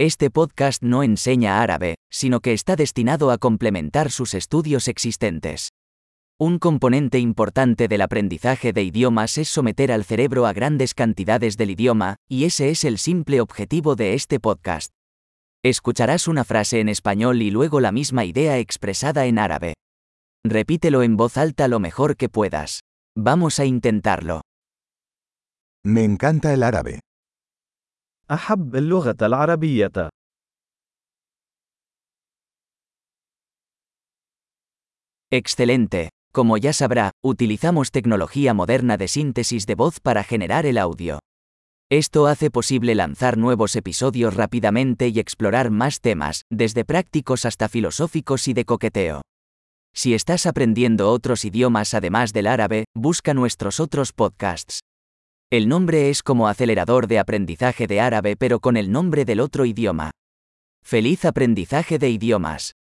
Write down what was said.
Este podcast no enseña árabe, sino que está destinado a complementar sus estudios existentes. Un componente importante del aprendizaje de idiomas es someter al cerebro a grandes cantidades del idioma, y ese es el simple objetivo de este podcast. Escucharás una frase en español y luego la misma idea expresada en árabe. Repítelo en voz alta lo mejor que puedas. Vamos a intentarlo. Me encanta el árabe. أحب اللغة العربية. Excelente. Como ya sabrá, utilizamos tecnología moderna de síntesis de voz para generar el audio. Esto hace posible lanzar nuevos episodios rápidamente y explorar más temas, desde prácticos hasta filosóficos y de coqueteo. Si estás aprendiendo otros idiomas además del árabe, busca nuestros otros podcasts. El nombre es como acelerador de aprendizaje de árabe pero con el nombre del otro idioma. Feliz aprendizaje de idiomas.